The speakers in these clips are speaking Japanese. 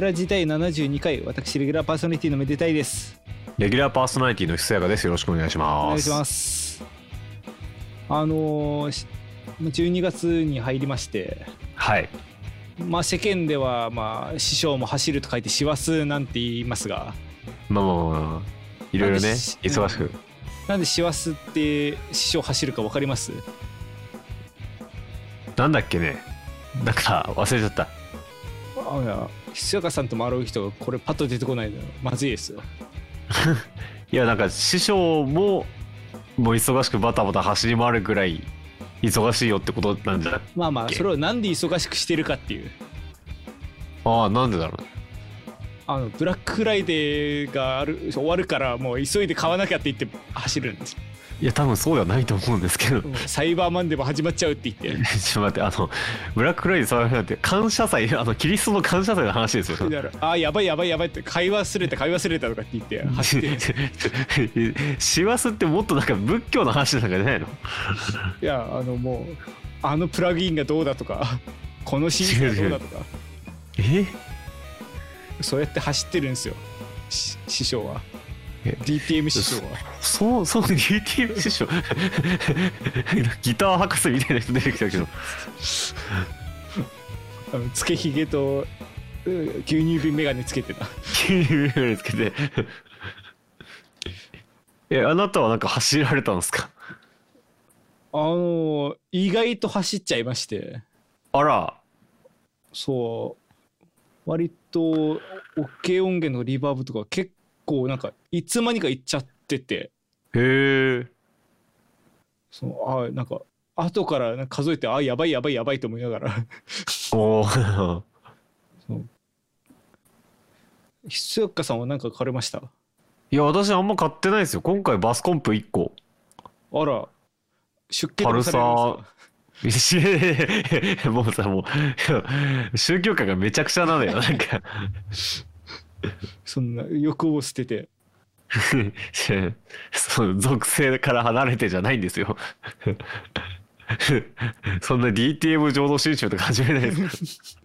デラ時代72回私レギュラーパーソナリティのめでたいですレギュラーパーソナリティのひそやかです。よろしくお願いします。お願いしますあのーし12月に入りましてはい。まあ世間ではまあ師匠も走ると書いて師走なんて言いますがまあまあまあまあ、いろいろね、忙しく。なんで師走って師匠走るか分かります？なんだっけね。なんか忘れちゃった。あいやひやかさんともある人がこれパッと出てこないのまずいですよ。いや、なんか師匠も、もう忙しくバタバタ走り回るぐらい忙しいよってことなんじゃない？まあまあそれをなんで忙しくしてるかっていう。ああ、なんでだろうね。あのブラックフライデーがある終わるからもう急いで買わなきゃって言って走るんですよいや、多分そうではないと思うんですけど。うん。サイバーマンデーも始まっちゃうって言って。ちょっと待って、あの、ブラックフライデー騒がなんて、感謝祭、あの、キリストの感謝祭の話ですよ。あーやばいやばいやばいって買い忘れた買い忘れたとかって言って。走って。師走ってもっとなんか仏教の話なんかじゃないの？いやあのもうあのプラグインがどうだとか。このシーンがどうだとか。え？そうやって走ってるんですよ。し師匠は。え？DTM 師匠はそうそう DTM 師匠。ギター博士みたいな人出てきたけど。あのつけひげとうん牛乳瓶眼鏡つけてた。急に眼鏡つけて。えあなたはなんか走られたんですか？あの意外と走っちゃいまして。あら。そう。割と OK 音源のリバーブとか結構なんかいつまにか行っちゃっててへえそのあなんか後からなんか数えてあやばいやばいやばいと思いながら。おー。ひそやかさんは何か買われました？いや私あんま買ってないですよ。今回バスコンプ1個。あら。出家パルサとかされもうさもう宗教観がめちゃくちゃなのよなんか。かそんな欲を捨てて そう属性から離れてじゃないんですよ。そんな DTM 浄土真宗とか始めないです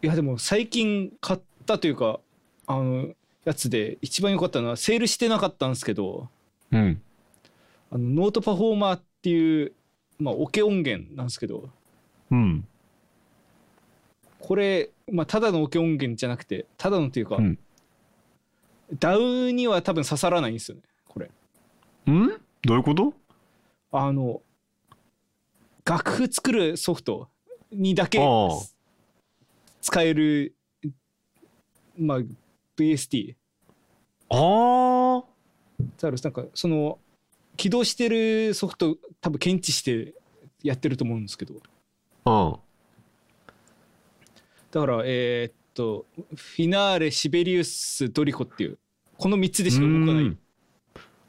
いやでも最近買ったというかあのやつで一番良かったのはセールしてなかったんですけどうん。あの NotePerformer っていうまあオケ音源なんですけどうん。これ、まあ、ただのオケ音源じゃなくてただのというか、うん DAW には多分刺さらないんですよねこれ。ん？どういうこと？あの楽譜作るソフトにだけああ。使えるまあ VST あだからなんかその起動してるソフト多分検知してやってると思うんですけど。あうん。だからえーっとフィナーレシベリウスドリコっていうこの3つでしか動かないうん。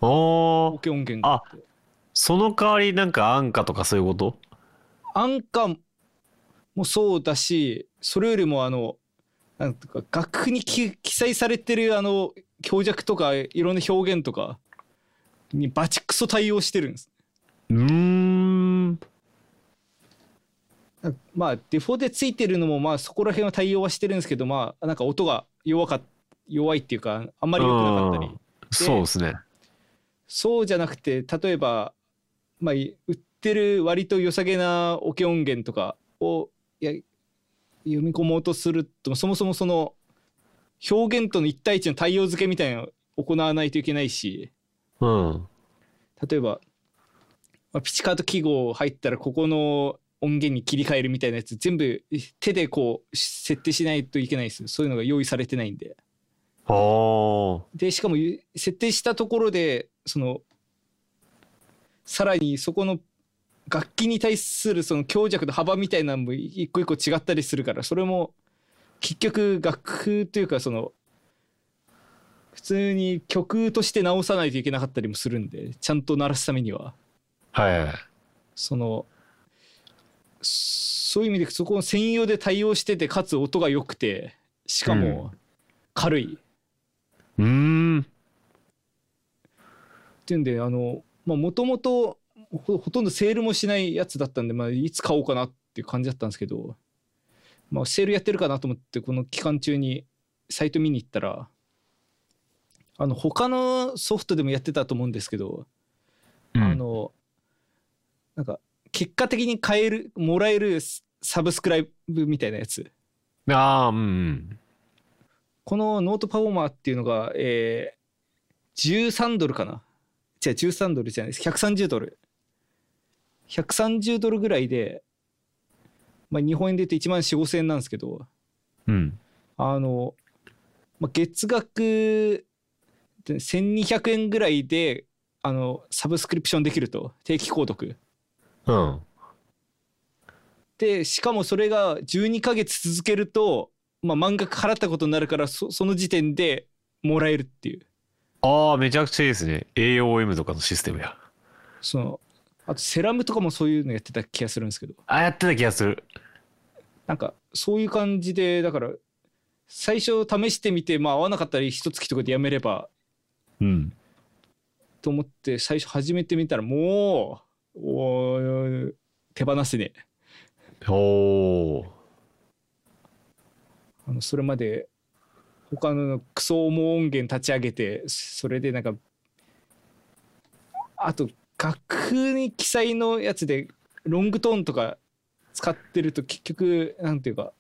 あ音源が。あってその代わりなんか安価とかそういうこと？安価もそうだしそれよりもあのなんとか楽譜に記記載されてるあの強弱とかいろんな表現とかにバチクソ対応してるんです。うーんまあデフォでついてるのもまあそこら辺は対応はしてるんですけどまあなんか音が弱かっ弱いっていうかあんまり良くなかったり。うん。そうですね。そうじゃなくて例えば、まあ、い売ってる割と良さげなオケ音源とかをいや読み込もうとするとそもそもその表現との一対一の対応付けみたいなのを行わないといけないし。うん。例えば、まあピチカート記号入ったらここの音源に切り替えるみたいなやつ全部手でこう設定しないといけないですそういうのが用意されてないんで。でしかもゆ設定したところでそのさらにそこの楽器に対するその強弱の幅みたいなのも一個一個違ったりするからそれも結局楽譜というかその普通に曲として直さないといけなかったりもするんでちゃんと鳴らすためには。はいはい。そのそういう意味でそこの専用で対応しててかつ音が良くてしかも軽い、うーん。っていうんであのもともとほほとんどセールもしないやつだったんで、まあ、いつ買おうかなっていう感じだったんですけどまあ、セールやってるかなと思ってこの期間中にサイト見に行ったらあの他のソフトでもやってたと思うんですけど、うん。あのなんか結果的に買えるもらえるサブスクライブみたいなやつ。ああうんうん。この NotePerformer っていうのが、えー、13ドルかな。違う13ドルじゃないです。130ドル。130ドルぐらいで、まあ、日本円で言うと1万4 5千円なんですけどうん。あの、まあ、月額で1200円ぐらいであのサブスクリプションできると。定期購読うん。でしかもそれが12ヶ月続けると、まあ、満額払ったことになるからそその時点でもらえるっていう。ああめちゃくちゃいいですね。AOM とかのシステムや。そのあとセラムとかもそういうのやってた気がするんですけど。あやってた気がする。なんかそういう感じでだから最初試してみてまあ合わなかったり一月とかでやめればうん。と思って最初始めてみたらもうおー手放せねえ。おおあのそれまで他のクソ重音源立ち上げてそれでなんかあと楽譜に記載のやつでロングトーンとか使ってると結局なんていうか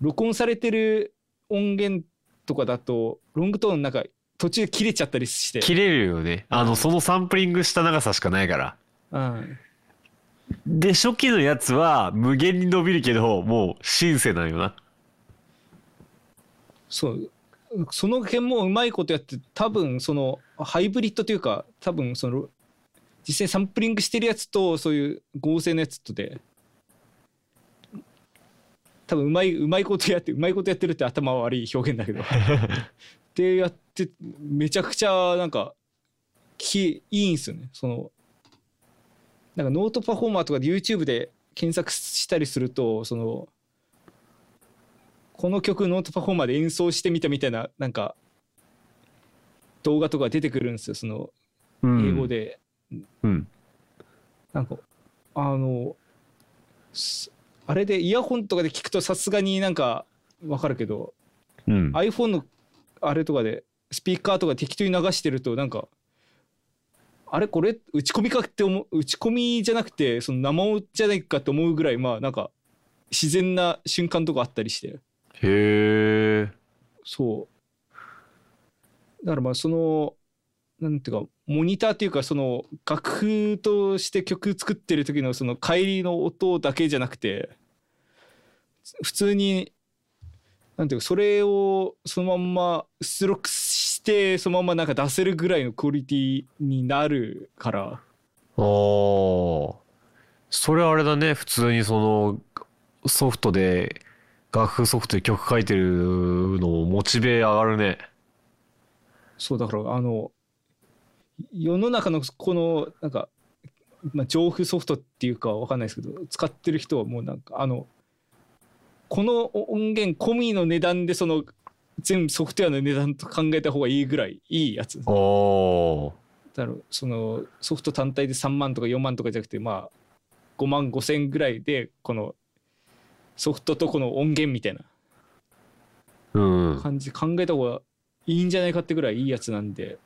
録音されてる音源とかだとロングトーンなんか途中で切れちゃったりして。切れるよね。あのそのサンプリングした長さしかないからうん、で初期のやつは無限に伸びるけどもうシンセなんよな。そう。その辺もうまいことやって多分そのハイブリッドというか多分その実際サンプリングしてるやつとそういう合成のやつとで多分うまいうまいことやってうまいことやってるって頭悪い表現だけど。でやってめちゃくちゃなんかきいいんすよね。そのなんか NotePerformer とかで YouTube で検索したりするとそのこの曲 NotePerformer で演奏してみたみたいななんか動画とか出てくるんですよ。そのうん英語で、うん。なんかあのすあれでイヤホンとかで聞くとさすがになんかわかるけどうん。iPhone のあれとかでスピーカーとか適当に流してるとなんかあれこれ打ち込みかって思う打ち込みじゃなくてその生音じゃないかって思うぐらいまあなんか自然な瞬間とかあったりして。へえそう。だからまあそのなんていうかモニターっていうかその楽譜として曲作ってる時のその帰りの音だけじゃなくて普通になんていうかそれをそのまんま出力してそのままなんか出せるぐらいのクオリティになるから。ああそれあれだね。普通にそのソフトで楽譜ソフトで曲書いてるのモチベ上がるね。そうだからあの世の中のこのなんか、まあ、情報ソフトっていうかわかんないですけど使ってる人はもうなんかあのこの音源込みの値段でその全部ソフトウェアの値段と考えた方がいいぐらいいいやつ。おおだろうそのソフト単体で3万とか4万とかじゃなくてまあ5万5千ぐらいでこのソフトとこの音源みたいなうん。感じで考えた方がいいんじゃないかってぐらいいいやつなんで。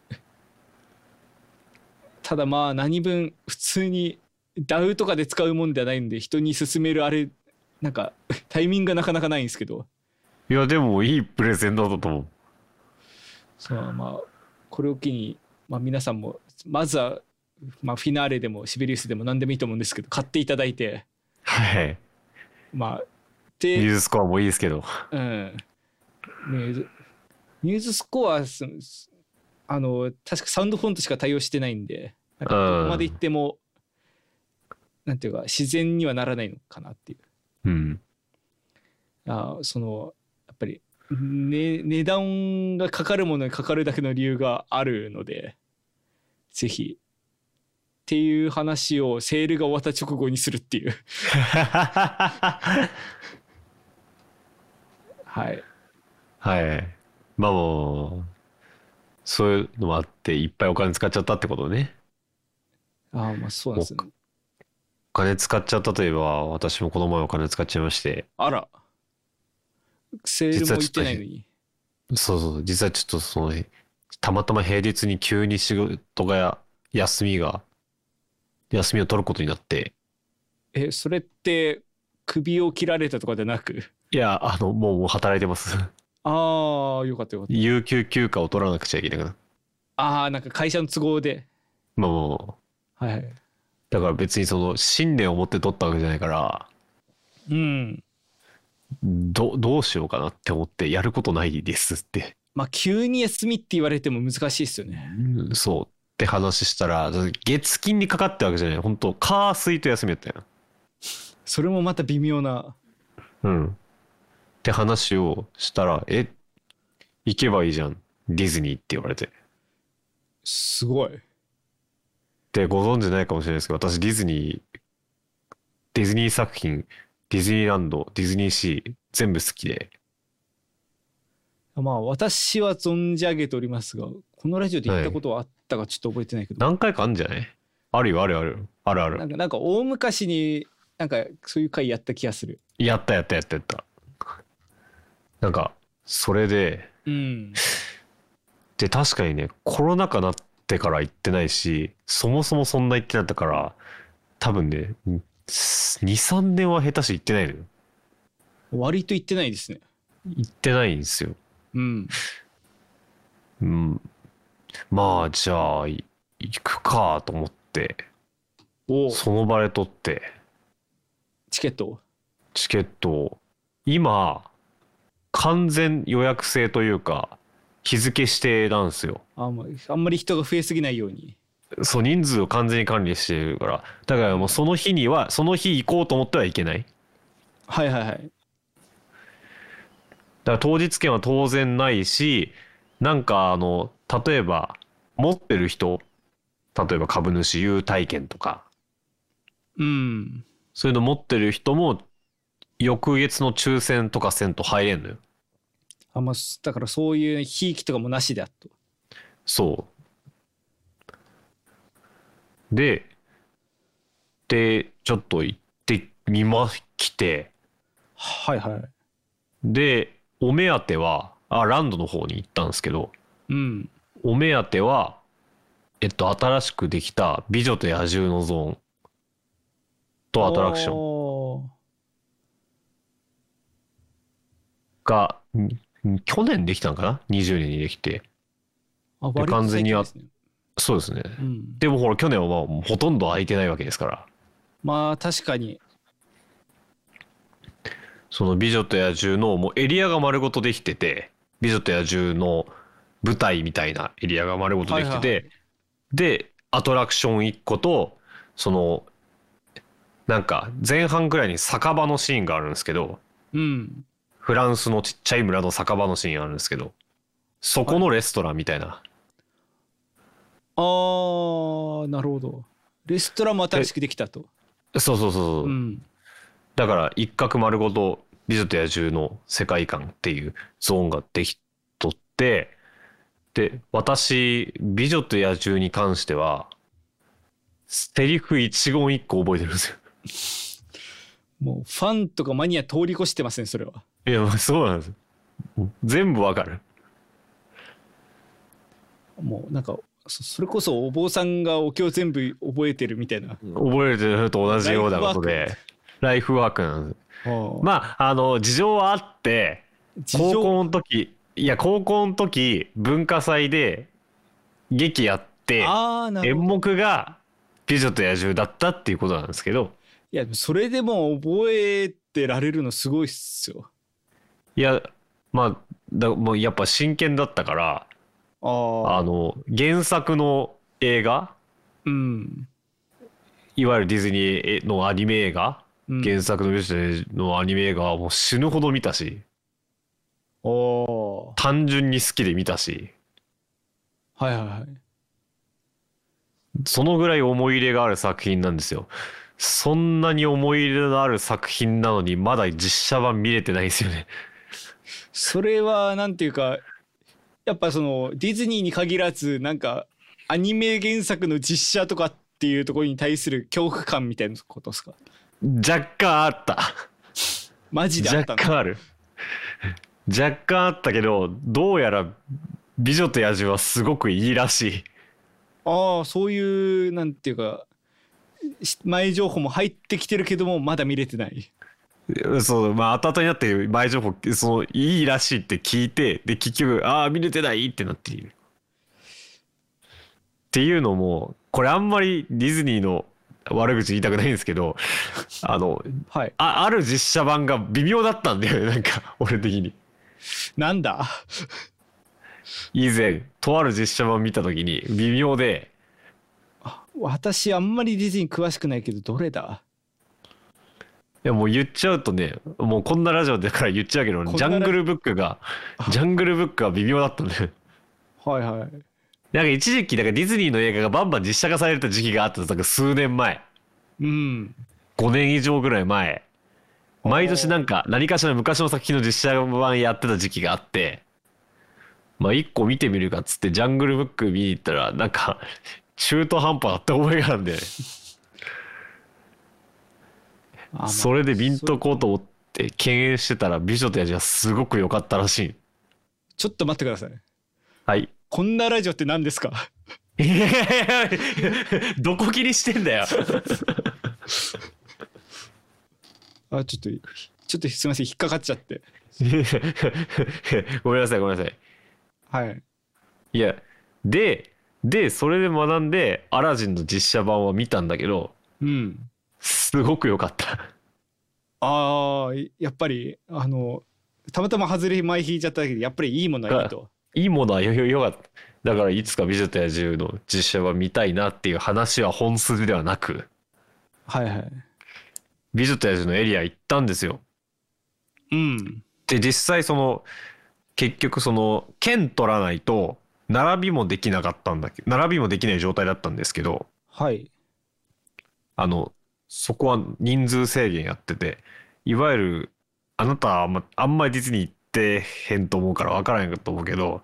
ただまあ何分普通に DAW とかで使うもんではないんで人に勧めるあれなんかタイミングがなかなかないんですけどいやでもいいプレゼンだったと思う。そのまあこれを機に、まあ、皆さんもまずは、まあ、フィナーレでもシベリウスでも何でもいいと思うんですけど買っていただいて。はいまあミュで、ーズスコアもいいですけど。うん、ミューズミューズスコアすあの確かサウンドフォントしか対応してないんでなんかどこまで行ってもなんていうか自然にはならないのかなっていう。うん。あそのぱり、ね、値段がかかるものにかかるだけの理由があるのでぜひっていう話をセールが終わった直後にするっていう。はい。はい。まあもうそういうのもあっていっぱいお金使っちゃったってことね。ああまあそうなんですよね。お金使っちゃったといえば私もこの前お金使っちゃいまして。あらセールも行ってないのに。そうそう、実はちょっとその、たまたま平日に急に仕事が休みが、休みを取ることになって、えそれって首を切られたとかじゃなく？いや、あの、もう働いてます。ああよかったよかった。有給休暇を取らなくちゃいけなくなる。ああなんか会社の都合で。まあもう、はいはい。だから別にその、信念を持って取ったわけじゃないから、うんど、どうしようかなって思って、やることないですって。まあ急に休みって言われても難しいですよねうんそうって話したら、月金にかかってわけじゃない。本当火水と休みやったよ。それもまた微妙なうん。って話をしたら、え、行けばいいじゃん。ディズニーって言われて。すごいで、ご存知ないかもしれないですけど、私ディズニー、ディズニー作品、ディズニーランド、ディズニーシー、全部好きで。まあ私は存じ上げておりますがこのラジオで言ったことはあったかちょっと覚えてないけど、何回かあるんじゃない？あるよ、あるよあるよ。あるある。なんかなんか大昔になんかそういう回やった気がするやったやったやったやった。なんか、それで、うんで、確かにね、コロナ禍なってから行ってないし、そもそもそんな行ってなかったから、多分ね、2、3年は下手し行ってないのよ。割と言ってないですね行ってないんですよ。うんうん。まあ、じゃあ、い行くかと思って、おその場で取って、チケットチケットを、今、完全予約制というか、日付指定なんですよ。あんまあんまり人が増えすぎないようにそう、人数を完全に管理してるから。だからもうその日には、その日行こうと思ってはいけない。はいはいはいだから当日券は当然ないし、なんかあの、例えば、持ってる人、例えば株主優待券とか、うんそういうの持ってる人も、翌月の抽選とかせんと入れんのよ。あんまだからそういうひいきとかもなしであとそう。で、で、ちょっと行ってみまきて、はいはい。で、お目当ては、あ、ランドの方に行ったんですけど、うん。お目当ては、えっと、新しくできた美女と野獣のゾーン。とアトラクション。が、去年できたのかな ?20 年にできて。あ割と完全にや最近ですねそうですね。うん、でもほら、去年はまあほとんど空いてないわけですから。まあ確かにその美女と野獣のもうエリアが丸ごとできてて、美女と野獣の舞台みたいなエリアが丸ごとできてて、はいはいで、アトラクション1個と、その、なんか前半ぐらいに酒場のシーンがあるんですけど、うんフランスのちっちゃい村の酒場のシーンあるんですけど、そこのレストランみたいな。あーなるほどレストランも新しくできたとそうそうそうそう。うんだから一角丸ごと美女と野獣の世界観っていうゾーンができとって、で、私、美女と野獣に関しては、セリフ一言一個覚えてるんですよ。もうファンとかマニア通り越してますねそれはいや、そうなんです。全部わかる。もうなんかそそれこそお坊さんがお経全部覚えてるみたいな。覚えてると同じようなことで、ライフワーク。なんです。ままあ、あの、事情はあって、高校の時、いや、高校の時、文化祭で劇やって、演目が美女と野獣だったっていうことなんですけど、いやそれでも覚えてられるのすごいっすよ。いや、まあ、だもうやっぱ真剣だったから、あああの、原作の映画、うん、いわゆるディズニーのアニメ映画、うん、原作の美女と野獣のアニメ映画はもう死ぬほど見たし、おー。単純に好きで見たし、はいはいはい。そのぐらい思い入れがある作品なんですよ。そんなに思い入れのある作品なのに、まだ実写版見れてないんですよね。それはなんていうかやっぱそのディズニーに限らずなんかアニメ原作の実写とかっていうところに対する恐怖感みたいなことですか？若干あった。マジであったの若干ある。若干あったけどどうやら「美女と野獣」はすごくいいらしいああそういうなんていうかし前情報も入ってきてるけどもまだ見れてないそうまあ後々になって前情報そのいいらしいって聞いてで結局ああ見れてないってなっている。っていうのもこれあんまりディズニーの悪口言いたくないんですけどあのはい。あある実写版が微妙だったんだよね なんか俺的に。なんだ？以前とある実写版見た時に微妙で。私あんまりディズニー詳しくないけどどれだ？いやもう言っちゃうとねもうこんなラジオだから言っちゃうけどジャングルブックがジャングルブックが微妙だったんだよ。はいはい。なんか一時期だからディズニーの映画がバンバン実写化された時期があったなんか数年前。うん。5年以上ぐらい前。毎年なんか何かしら昔の作品の実写版やってた時期があって。まあ一個見てみるかっつってジャングルブック見に行ったらなんか中途半端だった覚えがあるんであまあそれでビンとこうと思って敬遠してたら美女と野獣はすごく良かったらしい。ちょっと待ってくださいはい。こんなラジオって何ですか？いやいやいやどこ切りしてんだよ。あちょっとちょっとすみません引っかかっちゃって。ごめんなさいごめんなさい。はい。いやででそれで学んでアラジンの実写版は見たんだけどうんすごく良かった。ああやっぱりあのたまたま外れ前引いちゃっただけでやっぱりいいものはいいと。いいものはよよよかった。だからいつか「美女と野獣」の実写版見たいなっていう話は本筋ではなくはいはい「美女と野獣」のエリア行ったんですよ。うん。で実際その結局その剣取らないと並びもできなかったんだけど並びもできない状態だったんですけどはい。あのそこは人数制限やってていわゆるあなたはあんまあんまりディズニー行ってへんと思うから分からへんと思うけど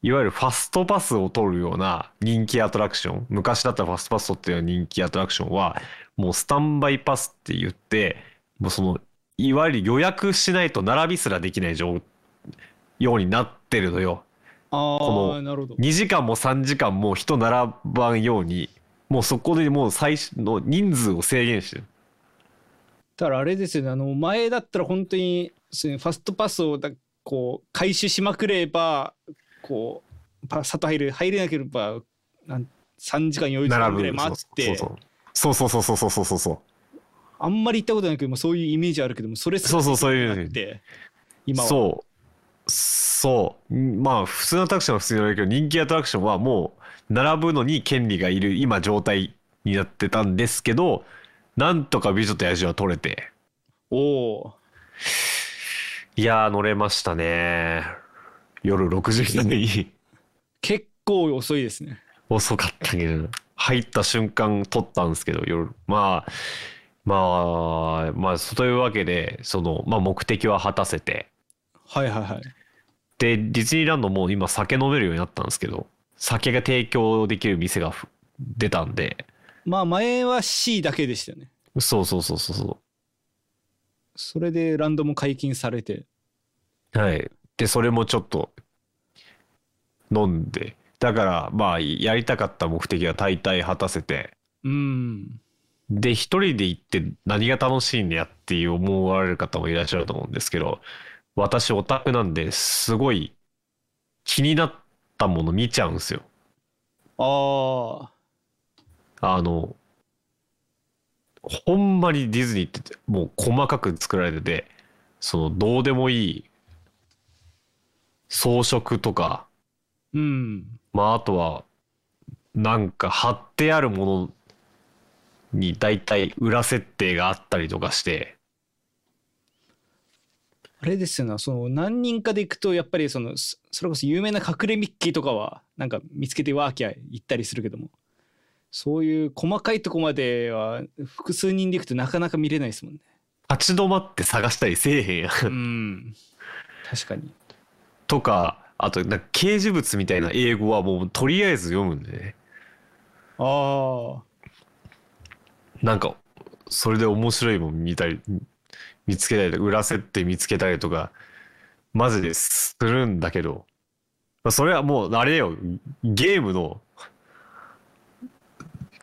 いわゆるファストパスを取るような人気アトラクション昔だったらファストパス取ってるような人気アトラクションはもうスタンバイパスって言ってもうそのいわゆる予約しないと並びすらできない状ようになってるのよ。あこのあなるほど2時間も3時間も人並ばんようにもうそこでもう最初の人数を制限してる。だからあれですよね。あの前だったら本当にファストパスをだこう回収しまくればこうパサッと入る入れなければなん3時間4時間ぐらい待って。そうそうそうそうそうそうそうそう。あんまり行ったことないけどもそういうイメージあるけどもそれすそうそうそういうなって今は。そう。そう。まあ普通のアトラクションは普通に乗れるけど人気アトラクションはもう並ぶのに権利がいる今状態になってたんですけどなんとか美女と野獣は取れて。おおいやー乗れましたね。夜6時に結構遅いですね。遅かったけど。入った瞬間撮ったんですけど夜。まあまあまあそういうわけでその、まあ、目的は果たせて。はいはいはい。でディズニーランドも今酒飲めるようになったんですけど酒が提供できる店がふ出たんで。まあ前は C だけでしたよね。そうそうそうそうそそれでランドも解禁されて。うはい。でそれもちょっと飲んで。だからまあやりたかった目的は大体果たせて。うん。で一人で行って何が楽しいんやっていう思われる方もいらっしゃると思うんですけど私オタクなんですごい気になったもの見ちゃうんですよ。あああのほんまにディズニーってもう細かく作られててそのどうでもいい装飾とかうん。まああとはなんか貼ってあるものに大体裏設定があったりとかしてあれですよねその何人かで行くとやっぱりそのそそれこそ有名な隠れミッキーとかはなんか見つけてワーキャー行ったりするけども。そういう細かいとこまでは複数人で行くとなかなか見れないですもんね。立ち止まって探したりせえへんやん。うん。確かに。とかあとなんか掲示物みたいな英語はもうとりあえず読むんでね。ああなんかそれで面白いもん見たり見つけたりとか裏設定見つけたりとかマジでするんだけど、まあそれはもうあれよ、ゲームの、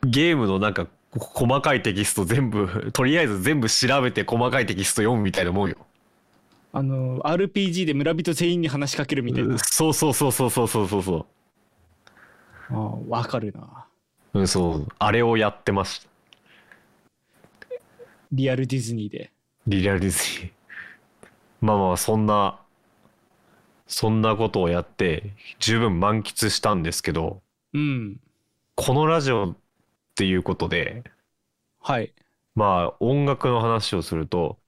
ゲームのなんかこ細かいテキスト全部、とりあえず全部調べて細かいテキスト読むみたいなもんよ。あの RPG で村人全員に話しかけるみたいなそうそうそうそうそうそうそうそああわかるなう。うん、そう。あれをやってました。リアルディズニーでリアルディズニー。まあまあ、そんな、そんなことをやって、十分満喫したんですけど、うんこのラジオっていうことで、はいまあ音楽の話をすると、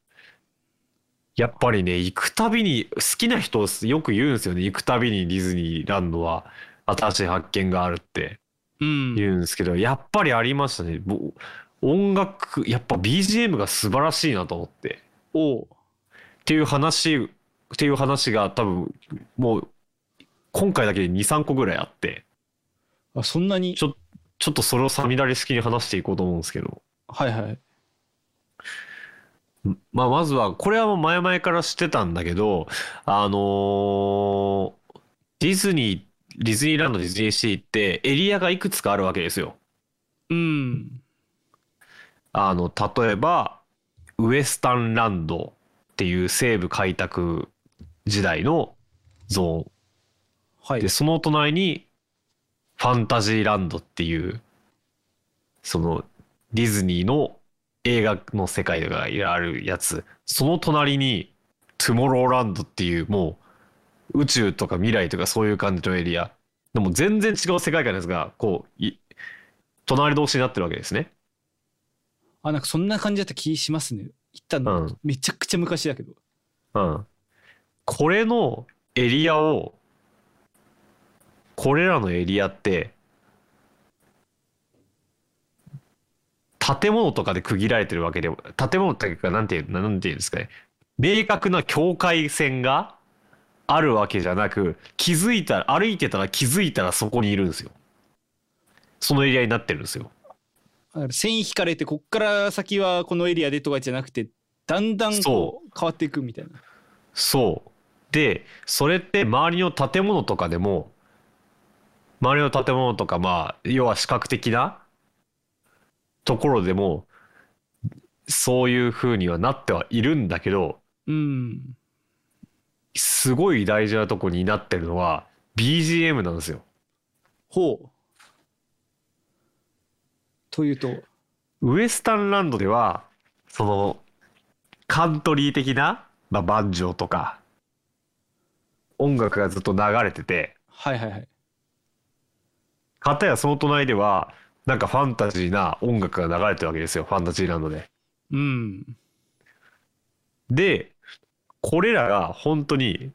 やっぱりね、行くたびに、好きな人よく言うんですよね。行くたびにディズニーランドは新しい発見があるってうん言うんですけど、やっぱりありましたね。ぼ音楽、やっぱ BGM が素晴らしいなと思って。おう。っていう話、っていう話が多分、もう、今回だけで2、3個ぐらいあって、あそんなに？ちょちょっとそれをサミダリ式に話していこうと思うんですけど、はいはい。まあ、まずは、これはもう前々から知ってたんだけど、あのーディズニー、ディズニーランド、ディズニーシーってエリアがいくつかあるわけですよ。うんあの、例えば、ウエスタンランドっていう西部開拓時代のゾーン。はいで、その隣に、ファンタジーランドっていう、その、ディズニーの映画の世界があるやつ。その隣に、トゥモローランドっていう、もう、宇宙とか未来とかそういう感じのエリア。でも全然違う世界観ですが、こう、い隣同士になってるわけですね。あなんかそんな感じだった気しますね行ったの、うんめちゃくちゃ昔だけどうん。これのエリアを、これらのエリアって、建物とかで区切られてるわけでも、建物っていうか、なんていう、なんていうんですかね。明確な境界線があるわけじゃなく、気づいたら、歩いてたら気づいたらそこにいるんですよ。そのエリアになってるんですよ。だから線引かれてこっから先はこのエリアでとかじゃなくてだんだんこう変わっていくみたいなそう。で、それって周りの建物とかでも、周りの建物とか、まあ、要は視覚的なところでも、そういう風にはなってはいるんだけど、うんすごい大事なとこになってるのは BGM なんですよ。ほうというと？ウエスタンランドでは、その、カントリー的な、まあ、バンジョーとか、音楽がずっと流れてて、はいはいはい。かたやその隣では、なんかファンタジーな音楽が流れてるわけですよ、ファンタジーランドで。うん。で、これらが本当に、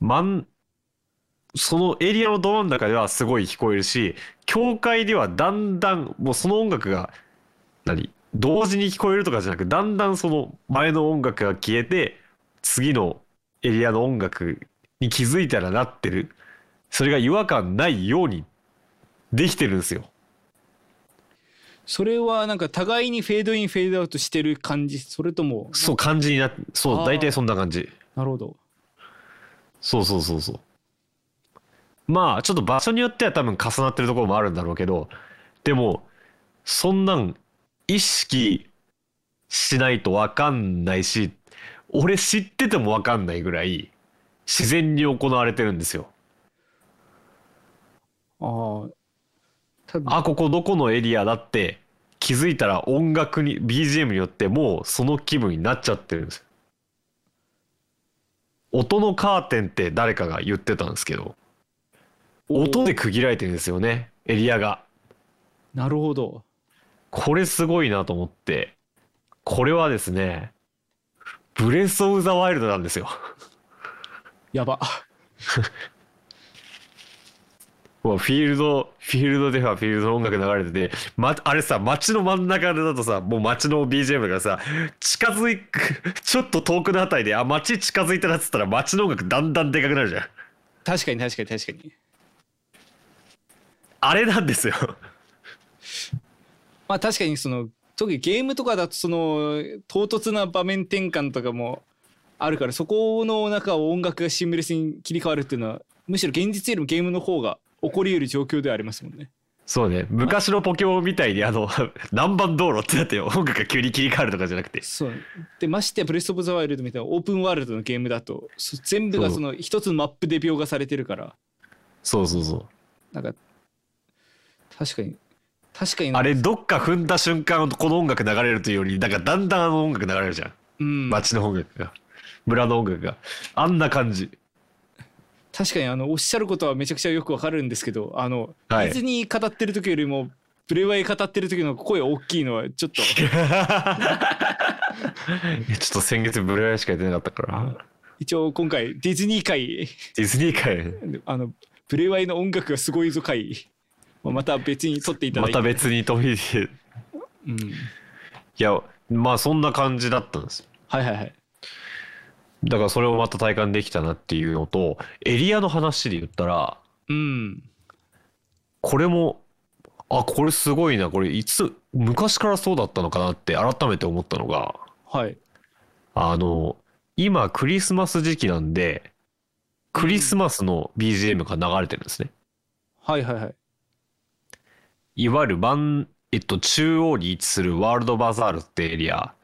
まん、そのエリアのど真ん中ではすごい聞こえるし、教会ではだんだん、もうその音楽が、何同時に聞こえるとかじゃなく、だんだんその前の音楽が消えて、次のエリアの音楽に気づいたらなってる。それが違和感ないようにできてるんですよ。それはなんか互いにフェードインフェードアウトしてる感じ？それともそう、感じになそう、大体そんな感じ。なるほどそうそうそうそう。まあ、ちょっと場所によっては多分重なってるところもあるんだろうけど、でも、そんなん意識しないとわかんないし、俺知っててもわかんないぐらい自然に行われてるんですよ。ああここどこのエリアだって気づいたら音楽に、BGM によってもうその気分になっちゃってるんですよ。音のカーテンって誰かが言ってたんですけど、音で区切られてるんですよね、エリアが。なるほどこれすごいなと思って、これはですね、ブレス・オブ・ザ・ワイルドなんですよ。やばも うフィールド、フィールドではフィールドの音楽流れてて、ま、あれさ、街の真ん中だとさ、もう街の BGM だからさ、近づい、ちょっと遠くのあたりで、あ、街近づいたなっつったら街の音楽だんだんでかくなるじゃん。確かに確かに確かにあれなんですよ。まあ確かにその特にゲームとかだとその唐突な場面転換とかもあるからそこの中を音楽がシンムレスに切り替わるっていうのはむしろ現実よりもゲームの方が起こり得る状況ではありますもんね。そうね。昔のポケモンみたいにあの 何番道路ってなって音楽が急に切り替わるとかじゃなくて。そう。でましてやブレス・オブ・ザ・ワイルドみたいなオープンワールドのゲームだとそ全部がその一つのマップで描画されてるから。そうそうそう。なんか確かに。確かにあれどっか踏んだ瞬間この音楽流れるというよりなんかだんだんあの音楽流れるじゃん。うん。街の音楽が。村の音楽が。あんな感じ。確かにあのおっしゃることはめちゃくちゃよくわかるんですけどあの、はい。ディズニー語ってる時よりもブレワイ語ってる時の声大きいのはちょっと。ちょっと先月ブレワイしかやってなかったから。一応今回ディズニー界ディズニー界あのブレワイの音楽がすごいぞ回また別に撮っていただいて、また別に飛びでうん、いやまあそんな感じだったんですはいはいはい。だからそれをまた体感できたなっていうのとエリアの話で言ったらうん。これもあこれすごいな。これいつ昔からそうだったのかなって改めて思ったのがはい。あの今クリスマス時期なんでクリスマスの BGM が流れてるんですね、はいはいはいいわゆる番、えっと、中央に位置するワールドバザールってエリア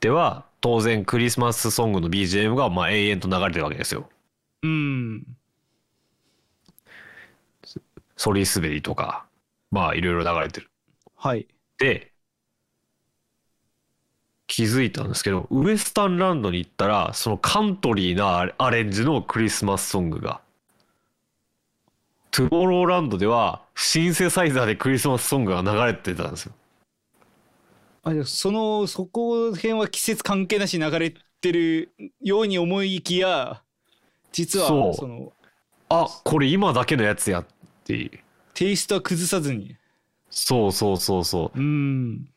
では当然クリスマスソングの BGM がまあ永遠と流れてるわけですよ。うんソリ滑りとかまあいろいろ流れてる。はいで気づいたんですけどウエスタンランドに行ったらそのカントリーなアレンジのクリスマスソングがトゥモローランドではシンセサイザーでクリスマスソングが流れてたんですよ。あそのそこら辺は季節関係なしに流れてるように思いきや実はそのあこれ今だけのやつやって。いうテイストは崩さずに。そうそうそうそう。うん。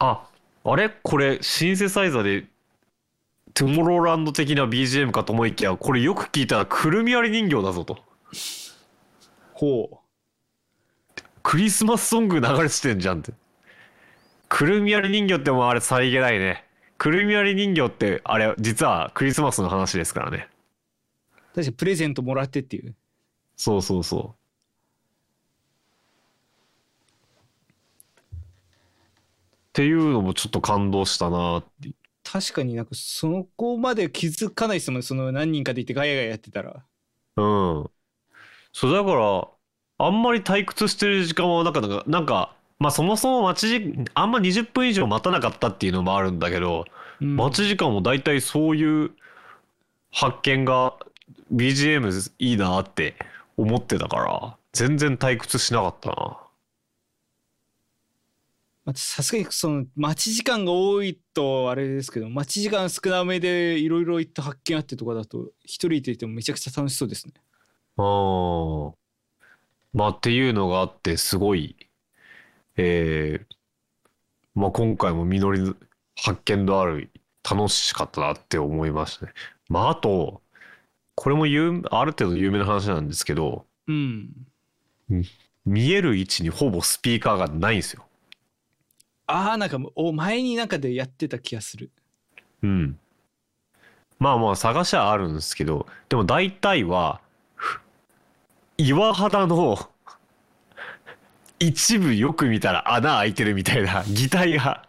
ああれ？これシンセサイザーでトゥモローランド的な BGM かと思いきやこれよく聞いたらくるみ割り人形だぞとほクリスマスソング流れててんじゃんって。くるみ割り人形ってもうあれさりげないね。くるみ割り人形ってあれ実はクリスマスの話ですからね。う確かにプレゼントもらってっていう。そうそうそう。っていうのもちょっと感動したなって確かになんかその子まで気づかないですもんその何人かでいてガヤガヤやってたら。うん。そうだから、あんまり退屈してる時間はなかったが、なんか、まあそもそも待ち時、あんま20分以上待たなかったっていうのもあるんだけど、うん。待ち時間も大体そういう発見が BGM いいなって思ってたから、全然退屈しなかったな。まあさすがにその待ち時間が多いとあれですけど待ち時間少なめでいろいろ行った発見あってとかだと一人いていてもめちゃくちゃ楽しそうですねうん。まあっていうのがあって、すごい、えーまあ今回も実り発見のある楽しかったなって思いましたね。まああと、これも有ある程度有名な話なんですけど、うん見える位置にほぼスピーカーがないんですよ。ああなんかもうお前になんかでやってた気がするうん。まあまあ探しはあるんですけど、でも大体は、ふ岩肌の一部よく見たら穴開いてるみたいな擬態が。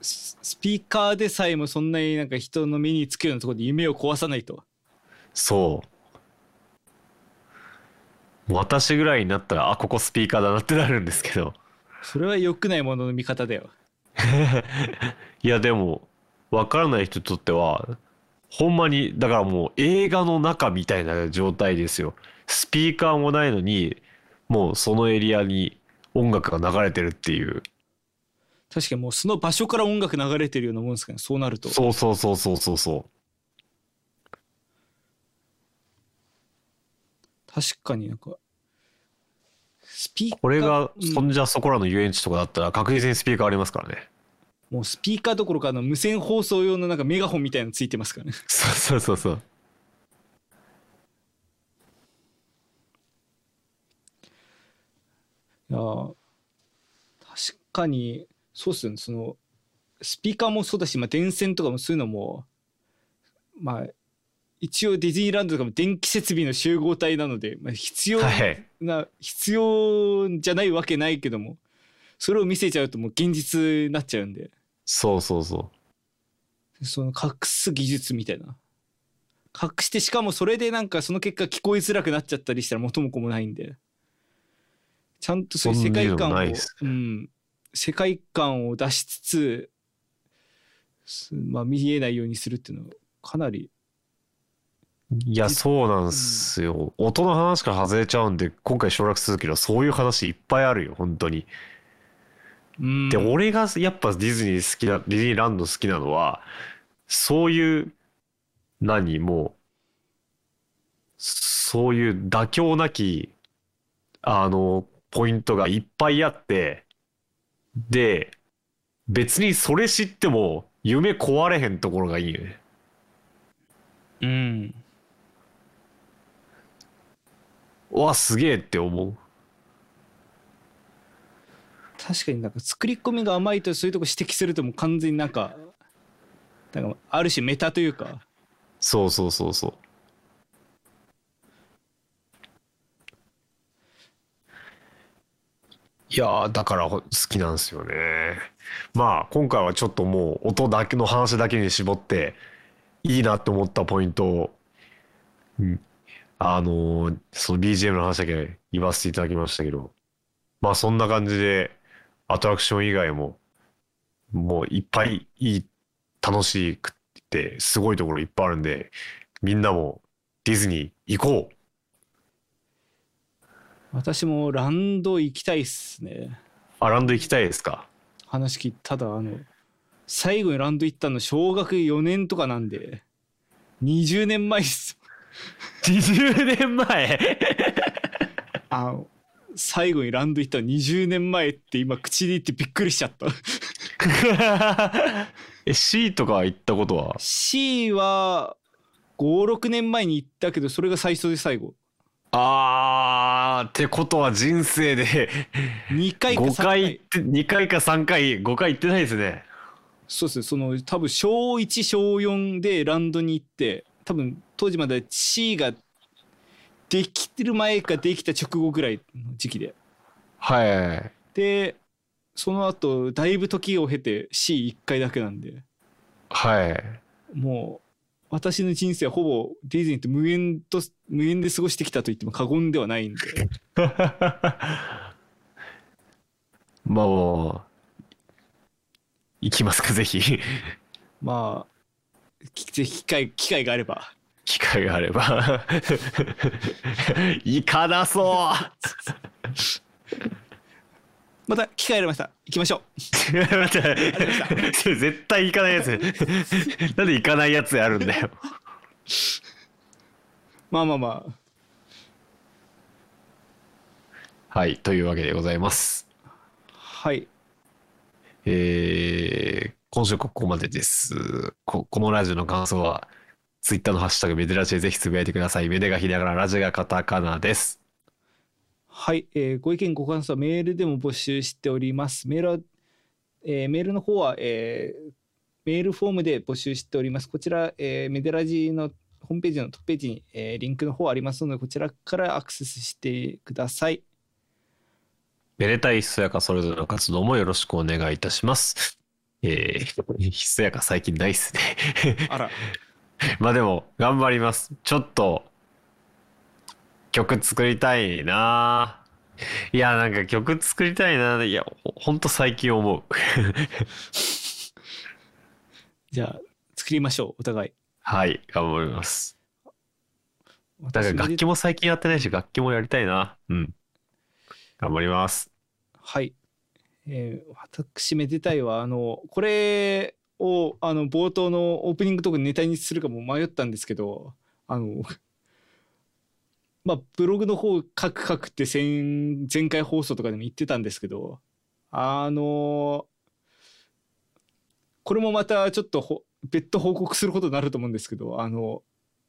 ススピーカーでさえもそんなになんか人の目につくようなところで夢を壊さないとそう。私ぐらいになったら、あ、ここスピーカーだなってなるんですけど。それは良くないものの見方だよ いや、でも、わからない人にとっては、ほんまに、だからもう映画の中みたいな状態ですよ。スピーカーもないのに、もうそのエリアに音楽が流れてるっていう。確かにもうその場所から音楽流れてるようなもんですからねそうなるとそうそうそうそうそうそう。確かになんかスピーカーこれが、うんそんじゃそこらの遊園地とかだったら確実にスピーカーありますからね。もうスピーカーどころかあの無線放送用のなんかメガホンみたいなのついてますからね。そうそうそうそう。いやー確かにそうっすよね。そのスピーカーもそうだし、まあ、電線とかもそういうのもまあ一応ディズニーランドとかも電気設備の集合体なので、まあ、必要はいな、必要じゃないわけないけどもそれを見せちゃうともう現実になっちゃうんでそうそうそその隠す技術みたいな。隠してしかもそれでなんかその結果聞こえづらくなっちゃったりしたら元も子もないんで。ちゃんとそういう世界観を、うん、世界観を出しつつすまあ見えないようにするっていうのはかなりういやそうなんすよ、音の話から外れちゃうんで今回省略するけどそういう話いっぱいあるよ本当に。うんで俺がやっぱディズニー好きなディズニーランド好きなのはそういう何もうそういう妥協なきあのポイントがいっぱいあってで別にそれ知っても夢壊れへんところがいいよね。うん。うわすげえって思う確かになんか作り込みが甘いとそういうとこ指摘するともう完全になんかなんかある種メタというか。そうそうそうそう。いやだから好きなんですよね。まあ今回はちょっともう音だけの話だけに絞っていいなって思ったポイントを、うん、あのーその BGM の話だけ言わせていただきましたけど。まあそんな感じでアトラクション以外ももういっぱいいい楽しくってすごいところいっぱいあるんでみんなもディズニー行こう。私もランド行きたいっすね。あランド行きたいですか？話聞いただあの最後にランド行ったの小学4年とかなんで。20年前っす。20年前？あの最後にランド行ったの20年前って今口で言ってびっくりしちゃった。え C とか行ったことは？C は56年前に行ったけどそれが最初で最後。あーってことは人生で2回か3 5回回行って2回か3回5回行ってないですね。そうですね。その多分小1小4でランドに行って多分当時まだ C ができてる前かできた直後ぐらいの時期で。はい。でその後だいぶ時を経て C1 回だけなんで。はい。もう私の人生はほぼディズニーと無縁と無縁で過ごしてきたと言っても過言ではないんで。ま あもう行きますかぜひ。まあきぜひ機会機会があれば機会があれば。行かなそう。また機会ありました。行きましょう。待って。絶対行かないやつ。なんで行かないやつやるんだよ。まあまあまあ。はいというわけでございます。はい。えー今週ここまでです。ここのラジオの感想はツイッターのハッシュタグメデラジでぜひつぶやいてくださいメデがひらがなラジがカタカナですはい、えーご意見ご感想はメールでも募集しております。メールは、えーメールの方は、えーメールフォームで募集しております。こちら、えーメデラジのホームページのトップページに、えーリンクの方ありますので、こちらからアクセスしてください。めでたいひそやかそれぞれの活動もよろしくお願いいたしますえー、ひそやか最近ないっすねあら、まあでも頑張ります。ちょっと曲作りたいな。いやなんか曲作りたいな。いやほほんと最近思う。じゃあ、作りましょう、お互い。はい頑張ります。だから私楽器も最近やってないし楽器もやりたいな。うん。頑張ります。はい。えー私めでたいはあのこれをあの冒頭のオープニングとかネタにするかも迷ったんですけどあのまあブログの方書く書くって前前回放送とかでも言ってたんですけどあのこれもまたちょっとほ別途報告することになると思うんですけどあの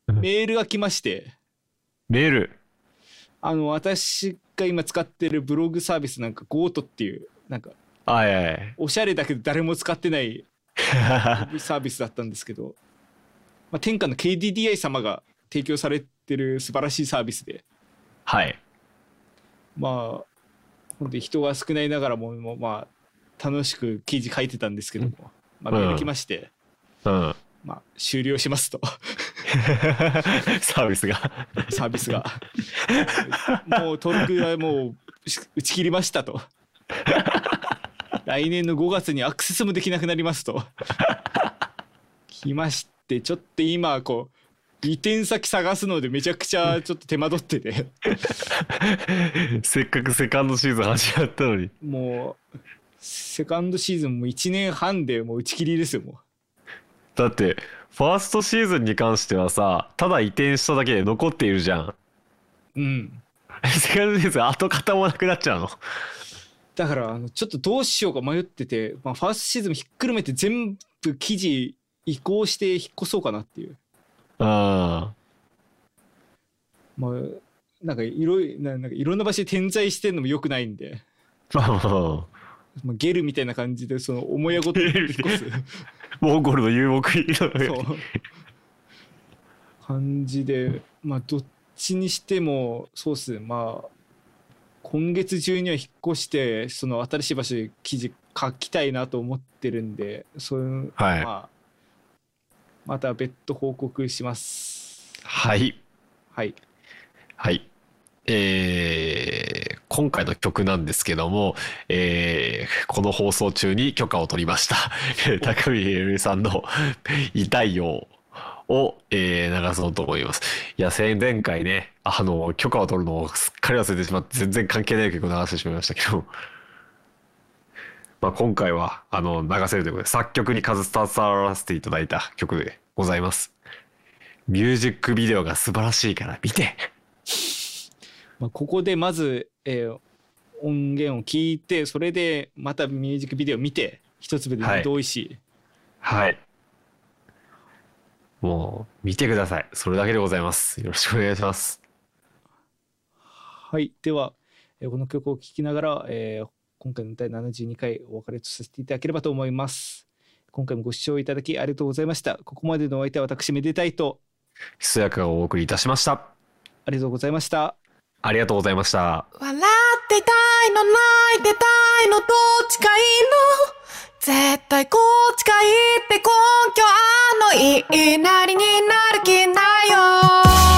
うん。メールが来まして。メール。あの私が今使ってるブログサービスなんか GoTo っていうなんかはいい。おしゃれだけど誰も使ってない サービスだったんですけど、まあ、天下の KDDI 様が提供されてる素晴らしいサービスではい。まあほんで人が少ないながらもまあ楽しく記事書いてたんですけども、まあ、メール来まして、うん。まあ、終了しますと サービスが。サービスがもう登録はもうし打ち切りましたと 来年の5月にアクセスもできなくなりますと 来ましてちょっと今こう移転先探すのでめちゃくちゃちょっと手間取ってて せっかくセカンドシーズン始まったのに。もうセカンドシーズンも1年半でもう打ち切りですよもだって、ファーストシーズンに関してはさ、ただ移転しただけで残っているじゃん。ううん セカンドシーズン跡形もなくなっちゃうの？だからあのちょっとどうしようか迷ってて、まあ、ファーストシーズンひっくるめて全部記事移行して引っ越そうかなっていう。あまあなんかいろいななんかいろんな場所で点在してんのもよくないんで、あ。まあ、ゲルみたいな感じでその母屋ごと引っ越す。モンゴルの遊牧民そのう。感じでまあどっちにしてもそうっすね。まあ今月中には引っ越してその新しい場所で記事書きたいなと思ってるんでそういう、はいまあまた別途報告しますはい。はいはい。えー今回の曲なんですけども、えーこの放送中に許可を取りました。高見えるさんの痛いよを、えー流そうと思います。いや、前前回ね、あの、許可を取るのをすっかり忘れてしまって、全然関係ない曲を流してしまいましたけど、まあ今回は、あの、流せるということで、作曲に携わらせていただいた曲でございます。ミュージックビデオが素晴らしいから見てまあ、ここでまず、えー音源を聞いてそれでまたミュージックビデオ見て一粒で同意し、はい。もう、見てください。それだけでございます。よろしくお願いします。はい、では、えーこの曲を聴きながら、えー今回の第72回お別れとさせていただければと思います。今回もご視聴いただきありがとうございました。ここまでのお相手は私めでたいとひそやかがお送りいたしました。ありがとうございました。ありがとうございました。笑っていたいの泣いてたいのどっちがいいの絶対こっちがいって根拠あんの言いなりになる気ないよ。